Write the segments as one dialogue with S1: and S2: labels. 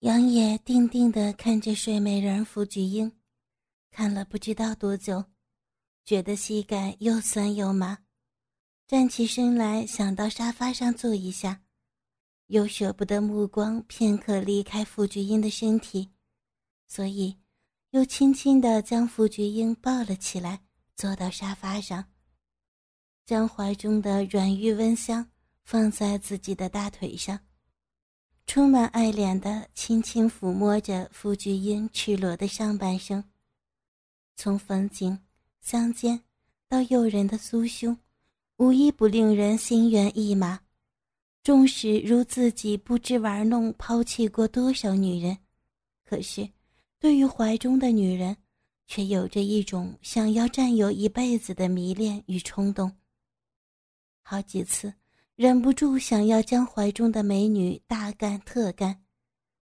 S1: 杨野定定地看着睡美人傅菊英，看了不知道多久，觉得膝盖又酸又麻，站起身来想到沙发上坐一下，又舍不得目光片刻离开傅菊英的身体，所以又轻轻地将傅菊英抱了起来，坐到沙发上，将怀中的软玉温香放在自己的大腿上。充满爱怜的轻轻抚摸着傅菊英赤裸的上半身，从风景、香肩到诱人的酥胸，无一不令人心猿意马。纵使如自己不知玩弄、抛弃过多少女人，可是对于怀中的女人，却有着一种想要占有一辈子的迷恋与冲动。好几次。忍不住想要将怀中的美女大干特干，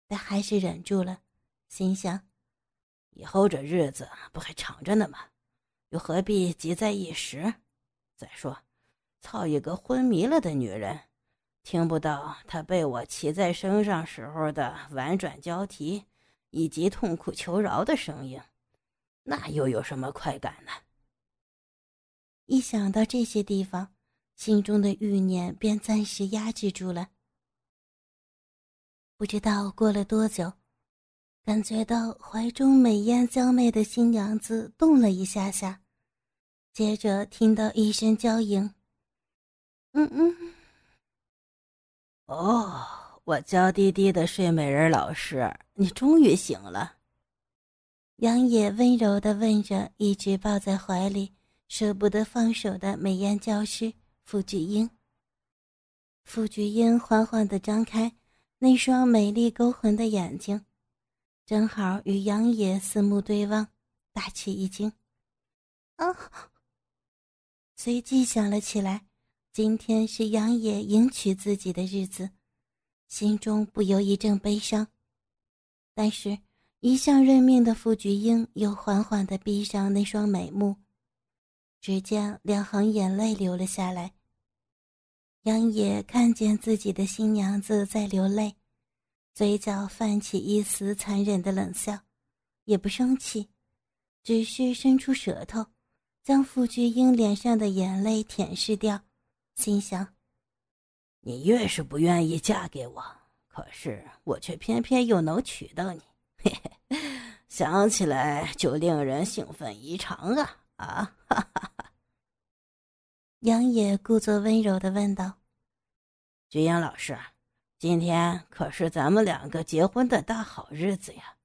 S1: 但还是忍住了，心想：
S2: 以后这日子不还长着呢吗？又何必急在一时？再说，操一个昏迷了的女人，听不到她被我骑在身上时候的婉转交替，以及痛苦求饶的声音，那又有什么快感呢？
S1: 一想到这些地方。心中的欲念便暂时压制住了。不知道过了多久，感觉到怀中美艳娇媚的新娘子动了一下下，接着听到一声娇吟：“嗯嗯。”
S2: 哦，我娇滴滴的睡美人老师，你终于醒了。
S1: 杨野温柔的问着，一直抱在怀里舍不得放手的美艳教师。傅菊英。傅菊英缓缓地张开那双美丽勾魂的眼睛，正好与杨野四目对望，大吃一惊。啊！随即想了起来，今天是杨野迎娶自己的日子，心中不由一阵悲伤。但是，一向认命的傅菊英又缓缓地闭上那双美目，只见两行眼泪流了下来。杨野看见自己的新娘子在流泪，嘴角泛起一丝残忍的冷笑，也不生气，只是伸出舌头，将傅菊英脸上的眼泪舔舐掉，心想：“
S2: 你越是不愿意嫁给我，可是我却偏偏又能娶到你，嘿嘿，想起来就令人兴奋异常啊！”啊，哈哈哈。
S1: 杨野故作温柔的问道：“
S2: 菊英老师，今天可是咱们两个结婚的大好日子呀，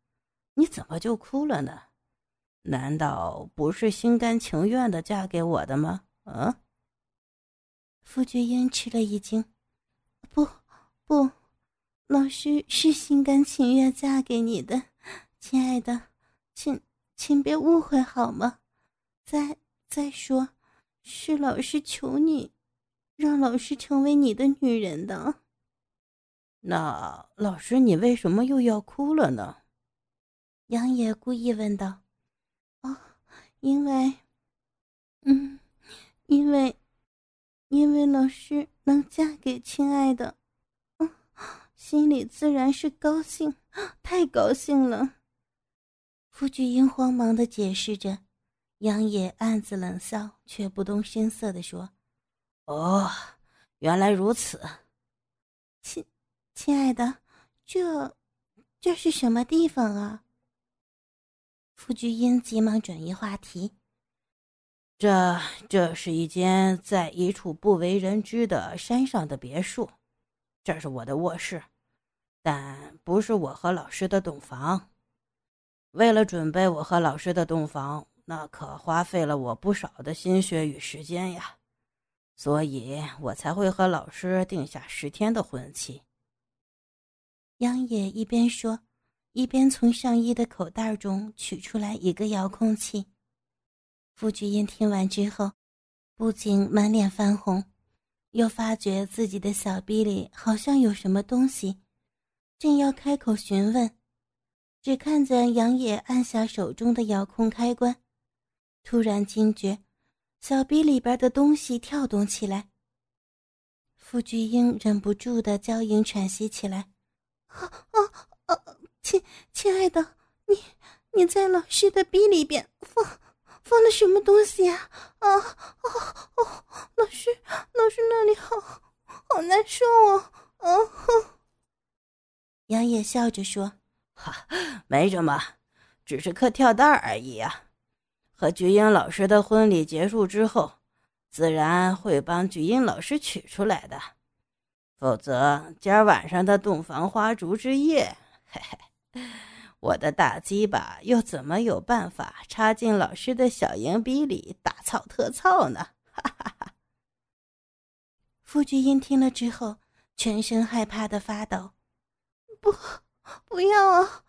S2: 你怎么就哭了呢？难道不是心甘情愿的嫁给我的吗？”嗯。
S1: 傅菊英吃了一惊：“不，不，老师是心甘情愿嫁给你的，亲爱的，请请别误会好吗？再再说。”是老师求你，让老师成为你的女人的。
S2: 那老师，你为什么又要哭了呢？
S1: 杨野故意问道。哦，因为，嗯，因为，因为老师能嫁给亲爱的，嗯，心里自然是高兴，太高兴了。傅菊英慌忙的解释着。杨野暗自冷笑，却不动声色地说：“
S2: 哦，原来如此，
S1: 亲，亲爱的，这，这是什么地方啊？”傅菊英急忙转移话题：“
S2: 这，这是一间在一处不为人知的山上的别墅，这是我的卧室，但不是我和老师的洞房。为了准备我和老师的洞房。”那可花费了我不少的心血与时间呀，所以我才会和老师定下十天的婚期。
S1: 杨野一边说，一边从上衣的口袋中取出来一个遥控器。傅菊英听完之后，不仅满脸泛红，又发觉自己的小臂里好像有什么东西，正要开口询问，只看见杨野按下手中的遥控开关。突然惊觉，小臂里边的东西跳动起来。傅菊英忍不住的娇吟喘息起来：“啊啊啊！在老师的逼里边，放放了什么东西呀？啊啊哦！老师，老师那里好好难受啊！啊！
S2: 杨野笑着说：“哈，没什么，只是颗跳蛋而已呀。和菊英老师的婚礼结束之后，自然会帮菊英老师取出来的。否则，今儿晚上的洞房花烛之夜，嘿嘿。”我的大鸡巴又怎么有办法插进老师的小银逼里大操特操呢？哈哈哈！
S1: 傅菊英听了之后，全身害怕的发抖。不，不要啊！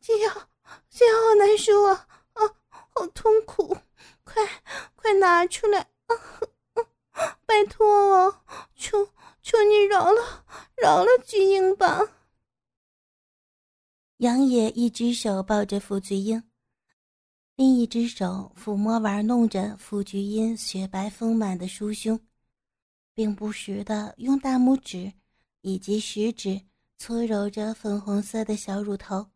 S1: 这样，这样好难受啊！好痛苦！快，快拿出来！啊，拜托了！求，求你饶了，饶了菊英吧！杨野一只手抱着傅菊英，另一只手抚摸玩弄着傅菊英雪白丰满的酥胸，并不时的用大拇指以及食指搓揉着粉红色的小乳头，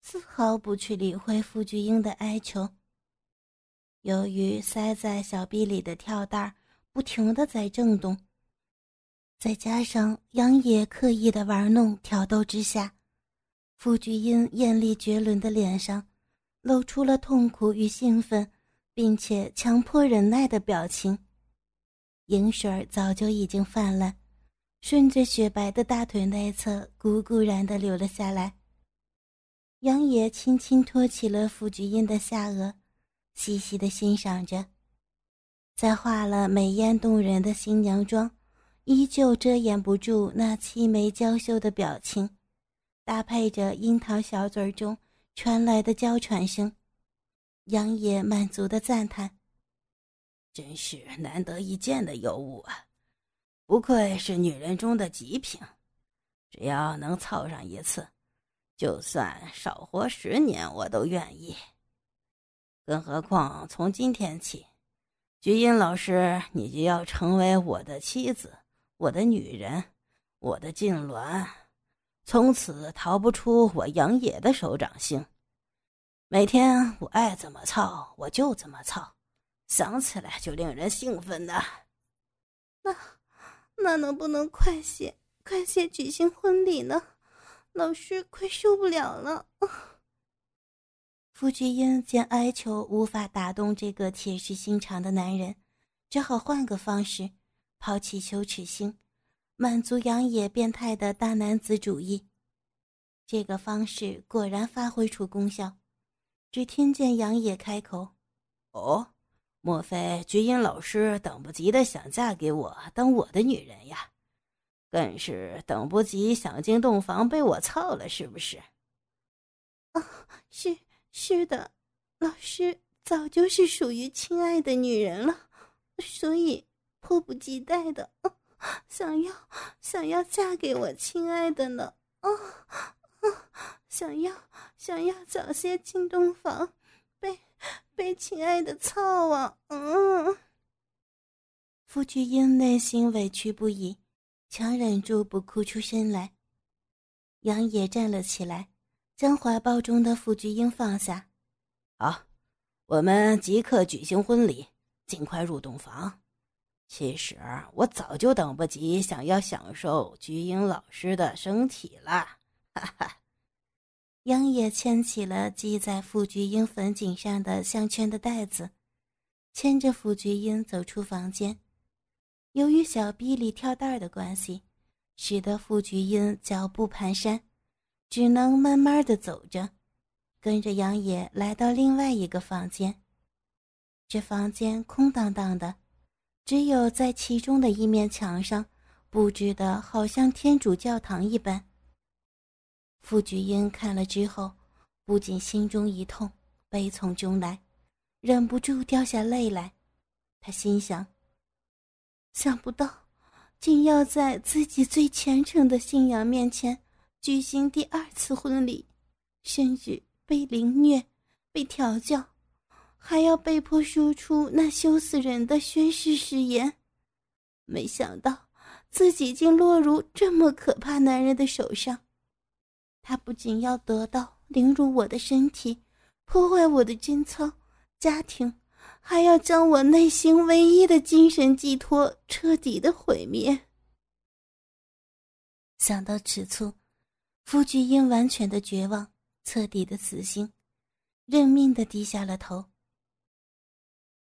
S1: 丝毫不去理会傅菊英的哀求。由于塞在小臂里的跳蛋不停的在震动，再加上杨野刻意的玩弄挑逗之下。傅菊英艳丽绝伦的脸上，露出了痛苦与兴奋，并且强迫忍耐的表情。银水儿早就已经泛滥，顺着雪白的大腿内侧汩汩然的流了下来。杨野轻轻托起了傅菊英的下颚，细细的欣赏着，在化了美艳动人的新娘妆，依旧遮掩不住那凄眉娇羞的表情。搭配着樱桃小嘴中传来的娇喘声，杨野满足的赞叹：“
S2: 真是难得一见的尤物啊！不愧是女人中的极品，只要能凑上一次，就算少活十年我都愿意。更何况从今天起，菊英老师，你就要成为我的妻子，我的女人，我的痉挛。”从此逃不出我杨野的手掌心，每天我爱怎么操我就怎么操，想起来就令人兴奋呐。
S1: 那那能不能快些快些举行婚礼呢？老师快受不了了。傅菊英见哀求无法打动这个铁石心肠的男人，只好换个方式，抛弃羞耻心。满足杨野变态的大男子主义，这个方式果然发挥出功效。只听见杨野开口：“
S2: 哦，莫非菊英老师等不及的想嫁给我当我的女人呀？更是等不及想进洞房被我操了，是不是？”“
S1: 啊，是是的，老师早就是属于亲爱的女人了，所以迫不及待的。”想要想要嫁给我亲爱的呢？啊啊！想要想要早些进洞房，被被亲爱的操啊！嗯。傅菊英内心委屈不已，强忍住不哭出声来。杨野站了起来，将怀抱中的傅菊英放下。
S2: 好，我们即刻举行婚礼，尽快入洞房。其实我早就等不及，想要享受菊英老师的身体了。哈哈，
S1: 杨野牵起了系在傅菊英粉颈上的项圈的带子，牵着傅菊英走出房间。由于小臂里跳蛋的关系，使得傅菊英脚步蹒跚，只能慢慢的走着，跟着杨野来到另外一个房间。这房间空荡荡的。只有在其中的一面墙上，布置的好像天主教堂一般。傅菊英看了之后，不仅心中一痛，悲从中来，忍不住掉下泪来。他心想：想不到，竟要在自己最虔诚的信仰面前举行第二次婚礼，甚至被凌虐，被调教。还要被迫说出那羞死人的宣誓誓言，没想到自己竟落入这么可怕男人的手上。他不仅要得到凌辱我的身体，破坏我的贞操家庭，还要将我内心唯一的精神寄托彻底的毁灭。想到此处，傅菊英完全的绝望，彻底的死心，认命的低下了头。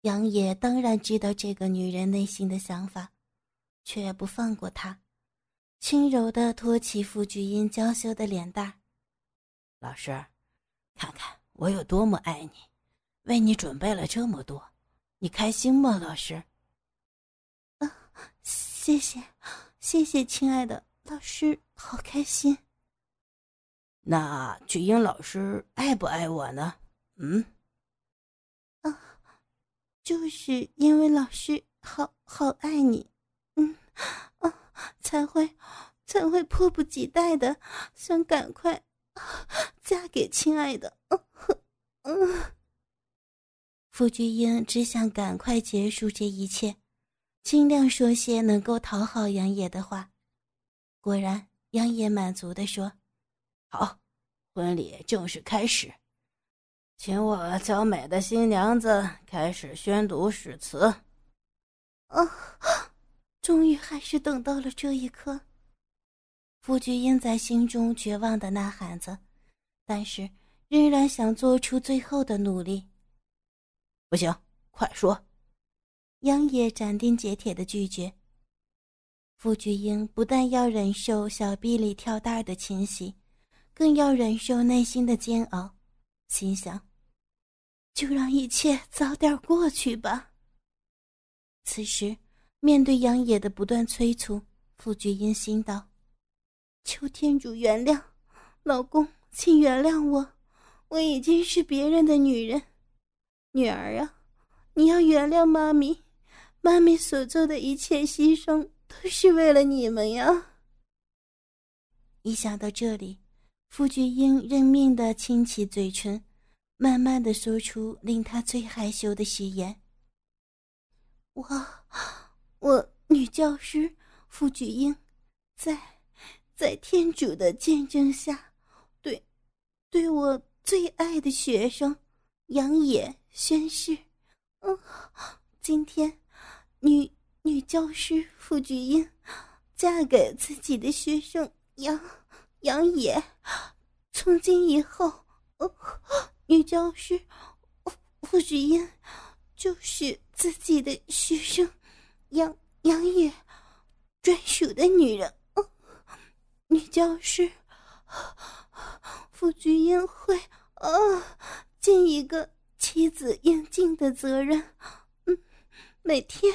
S1: 杨野当然知道这个女人内心的想法，却不放过她，轻柔的托起傅菊英娇羞的脸蛋
S2: 老师，看看我有多么爱你，为你准备了这么多，你开心吗？老师。
S1: 啊，谢谢，谢谢，亲爱的。老师好开心。
S2: 那菊英老师爱不爱我呢？嗯，
S1: 啊，就是因为老师好好爱你，嗯，啊，才会才会迫不及待的想赶快 嫁给亲爱的。嗯，傅菊英只想赶快结束这一切，尽量说些能够讨好杨野的话。果然，杨野满足的说：“
S2: 好，婚礼正式开始，请我娇美的新娘子开始宣读誓词。”
S1: 啊，终于还是等到了这一刻。傅菊英在心中绝望的呐喊着，但是仍然想做出最后的努力。
S2: 不行，快说！
S1: 杨野斩钉截铁的拒绝。傅菊英不但要忍受小臂里跳大的侵袭，更要忍受内心的煎熬，心想：就让一切早点过去吧。此时，面对杨野的不断催促，傅菊英心道：“求天主原谅，老公，请原谅我，我已经是别人的女人。女儿啊，你要原谅妈咪，妈咪所做的一切牺牲。”都是为了你们呀！一想到这里，傅菊英认命的亲起嘴唇，慢慢的说出令他最害羞的誓言：“我，我女教师傅菊英，在，在天主的见证下，对，对我最爱的学生杨野宣誓，嗯，今天，女。”女教师傅菊英嫁给自己的学生杨杨野，从今以后，女教师傅菊英就是自己的学生杨杨野专属的女人。嗯女教师傅菊英会啊进一个妻子应尽的责任。每天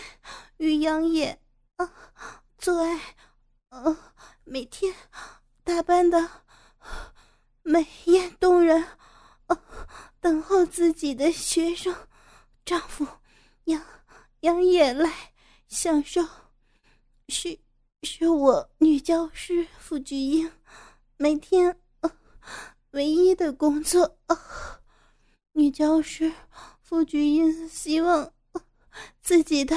S1: 与杨野啊做爱，啊每天打扮的美艳动人，啊等候自己的学生丈夫杨杨野来享受，是是我女教师傅菊英每天唯一的工作。女教师傅菊英希望。自己的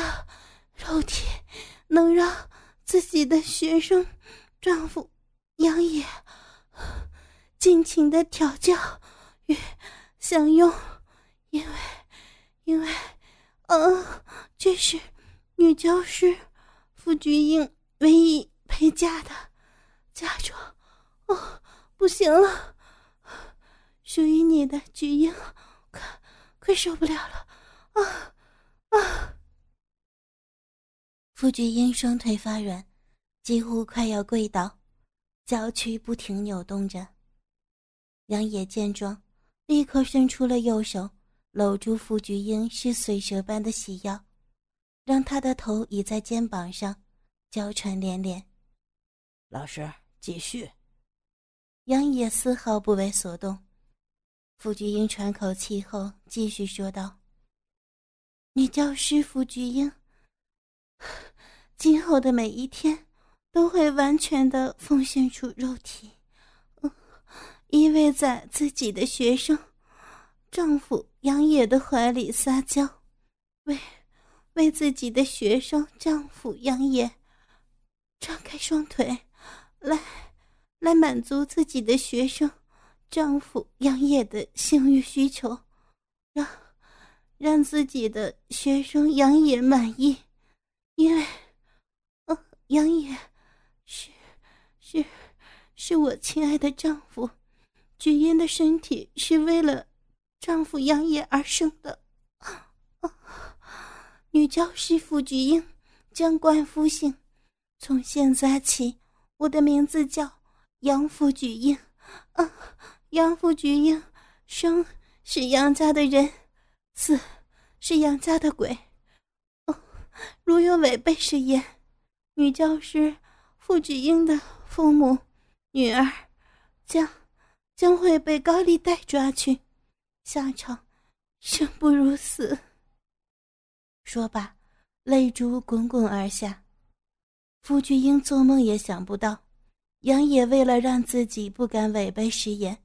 S1: 肉体能让自己的学生丈夫杨野尽情的调教与享用，因为因为，啊，这是女教师傅菊英唯一陪嫁的嫁妆。哦，不行了，属于你的菊英，快快受不了了，啊！啊！傅菊英双腿发软，几乎快要跪倒，脚躯不停扭动着。杨野见状，立刻伸出了右手，搂住傅菊英是水蛇般的细腰，让她的头倚在肩膀上，娇喘连连。
S2: 老师，继续。
S1: 杨野丝毫不为所动。傅菊英喘口气后，继续说道。女教师傅菊英，今后的每一天都会完全的奉献出肉体，依偎在自己的学生丈夫杨野的怀里撒娇，为为自己的学生丈夫杨野张开双腿，来来满足自己的学生丈夫杨野的性欲需求，让让自己的学生杨野满意，因为，呃，杨野是是是我亲爱的丈夫，菊英的身体是为了丈夫杨野而生的。女教师傅菊英，将冠夫姓，从现在起，我的名字叫杨傅菊英。啊。杨府菊英，生是杨家的人，死是杨家的鬼。哦，如有违背誓言，女教师傅菊英的父母、女儿将将会被高利贷抓去，下场生不如死。说罢，泪珠滚滚而下。傅菊英做梦也想不到，杨野为了让自己不敢违背誓言。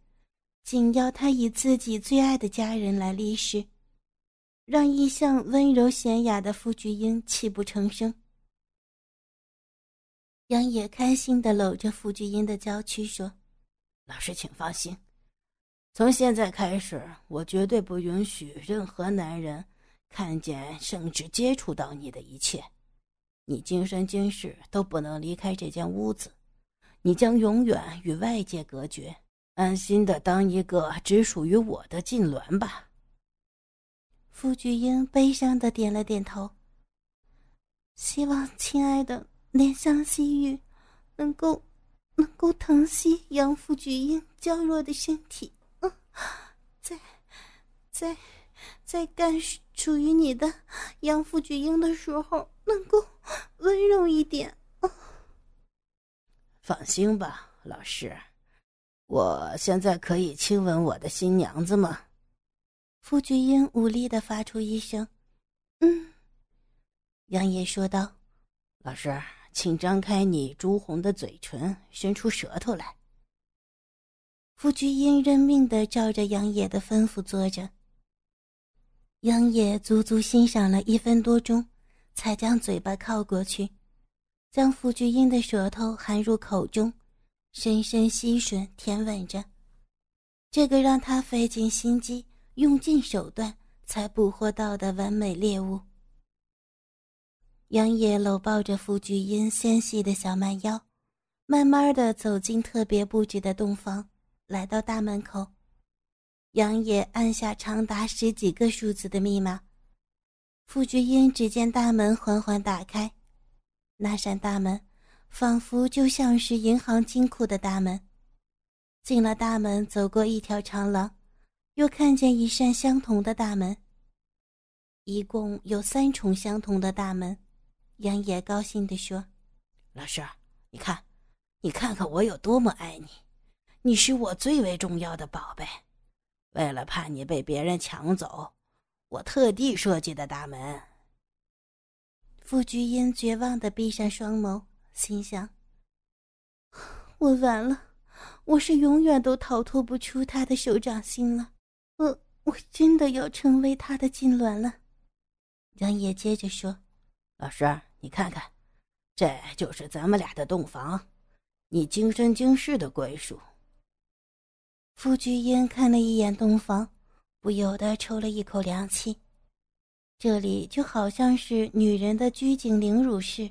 S1: 紧要他以自己最爱的家人来立誓，让一向温柔娴雅的傅菊英泣不成声。杨野开心的搂着傅菊英的娇躯说：“
S2: 老师，请放心，从现在开始，我绝对不允许任何男人看见甚至接触到你的一切。你今生今世都不能离开这间屋子，你将永远与外界隔绝。”安心的当一个只属于我的痉挛吧。
S1: 傅菊英悲伤的点了点头。希望亲爱的怜香惜玉，能够能够疼惜杨傅菊英娇弱的身体。嗯，在在在干属于你的杨傅菊英的时候，能够温柔一点。
S2: 放心吧，老师。我现在可以亲吻我的新娘子吗？
S1: 傅菊英无力的发出一声“嗯”。杨野说道：“
S2: 老师，请张开你朱红的嘴唇，伸出舌头来。”
S1: 傅菊英认命的照着杨野的吩咐做着。杨野足足欣赏了一分多钟，才将嘴巴靠过去，将傅菊英的舌头含入口中。深深吸吮、舔吻着，这个让他费尽心机、用尽手段才捕获到的完美猎物。杨野搂抱着傅菊英纤细的小蛮腰，慢慢的走进特别布置的洞房，来到大门口。杨野按下长达十几个数字的密码，傅菊英只见大门缓缓打开，那扇大门。仿佛就像是银行金库的大门。进了大门，走过一条长廊，又看见一扇相同的大门。一共有三重相同的大门。杨野高兴地说：“
S2: 老师，你看，你看看我有多么爱你！你是我最为重要的宝贝。为了怕你被别人抢走，我特地设计的大门。”
S1: 傅菊英绝望地闭上双眸。心想：“我完了，我是永远都逃脱不出他的手掌心了。我我真的要成为他的痉挛了。”杨野接着说：“
S2: 老师，你看看，这就是咱们俩的洞房，你今生今世的归属。”
S1: 傅菊英看了一眼洞房，不由得抽了一口凉气。这里就好像是女人的拘谨凌辱室。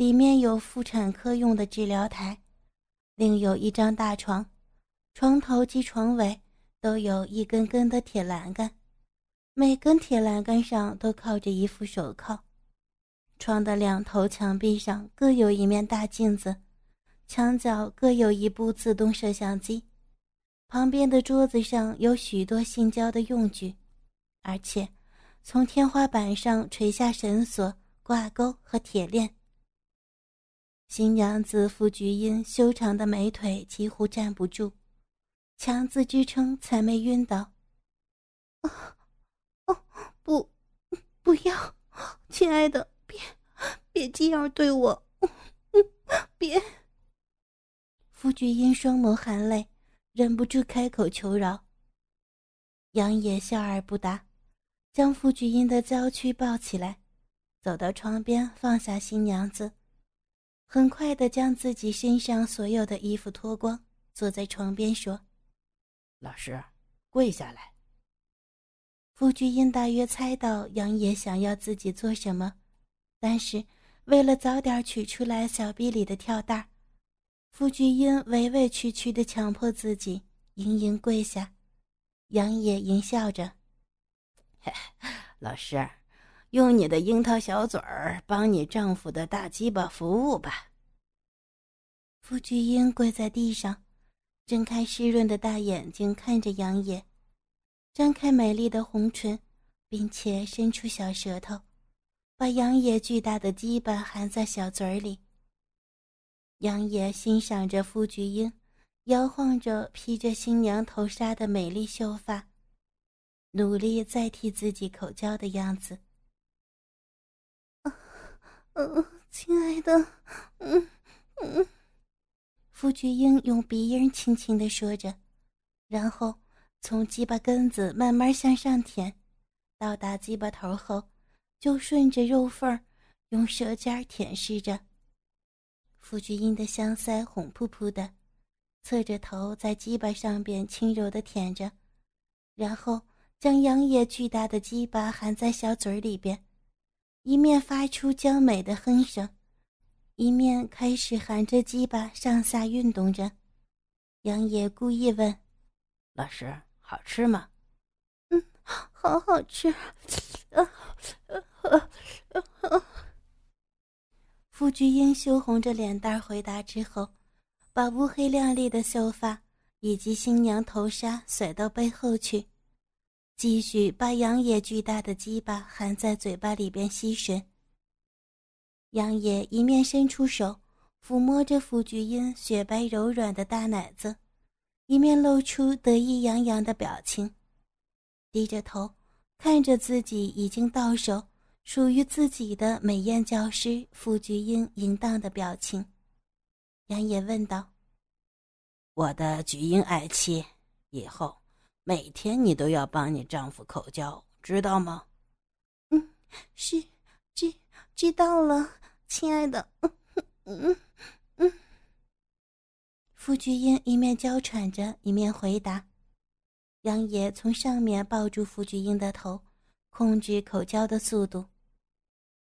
S1: 里面有妇产科用的治疗台，另有一张大床，床头及床尾都有一根根的铁栏杆，每根铁栏杆上都靠着一副手铐。床的两头墙壁上各有一面大镜子，墙角各有一部自动摄像机，旁边的桌子上有许多性交的用具，而且从天花板上垂下绳索、挂钩和铁链。新娘子傅菊英修长的美腿几乎站不住，强自支撑才没晕倒。哦，不，不要，亲爱的，别，别这样对我，别。傅菊英双眸含泪，忍不住开口求饶。杨野笑而不答，将傅菊英的娇躯抱起来，走到窗边，放下新娘子。很快的将自己身上所有的衣服脱光，坐在床边说：“
S2: 老师，跪下来。
S1: 傅菊英大约猜到杨野想要自己做什么，但是为了早点取出来小臂里的跳蛋，傅菊英委委屈屈的强迫自己盈盈跪下。杨野淫笑着：“
S2: 老师，用你的樱桃小嘴儿帮你丈夫的大鸡巴服务吧。”
S1: 傅菊英跪在地上，睁开湿润的大眼睛看着杨野。张开美丽的红唇，并且伸出小舌头，把杨野巨大的鸡巴含在小嘴里。杨野欣赏着傅菊英摇晃着披着新娘头纱的美丽秀发，努力再替自己口交的样子。亲爱的，嗯嗯。傅菊英用鼻音轻轻的说着，然后。从鸡巴根子慢慢向上舔，到达鸡巴头后，就顺着肉缝儿用舌尖舔舐着。傅菊英的香腮红扑扑的，侧着头在鸡巴上边轻柔的舔着，然后将杨野巨大的鸡巴含在小嘴里边，一面发出娇美的哼声，一面开始含着鸡巴上下运动着。杨野故意问：“
S2: 老师。”好吃吗？
S1: 嗯，好好吃。啊”啊啊傅菊英羞红着脸蛋回答之后，把乌黑亮丽的秀发以及新娘头纱甩到背后去，继续把杨野巨大的鸡巴含在嘴巴里边吸吮。杨野一面伸出手抚摸着傅菊英雪白柔软的大奶子。一面露出得意洋洋的表情，低着头看着自己已经到手、属于自己的美艳教师傅菊英淫荡的表情，杨野问道：“
S2: 我的菊英爱妻，以后每天你都要帮你丈夫口交，知道吗？”“
S1: 嗯，是，知知道了，亲爱的。”“嗯嗯嗯。”傅菊英一面娇喘着，一面回答。杨野从上面抱住傅菊英的头，控制口交的速度，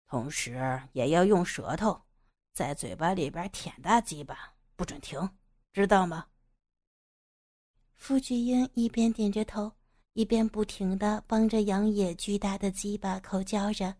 S2: 同时也要用舌头在嘴巴里边舔大鸡巴，不准停，知道吗？
S1: 傅菊英一边点着头，一边不停的帮着杨野巨大的鸡巴口交着。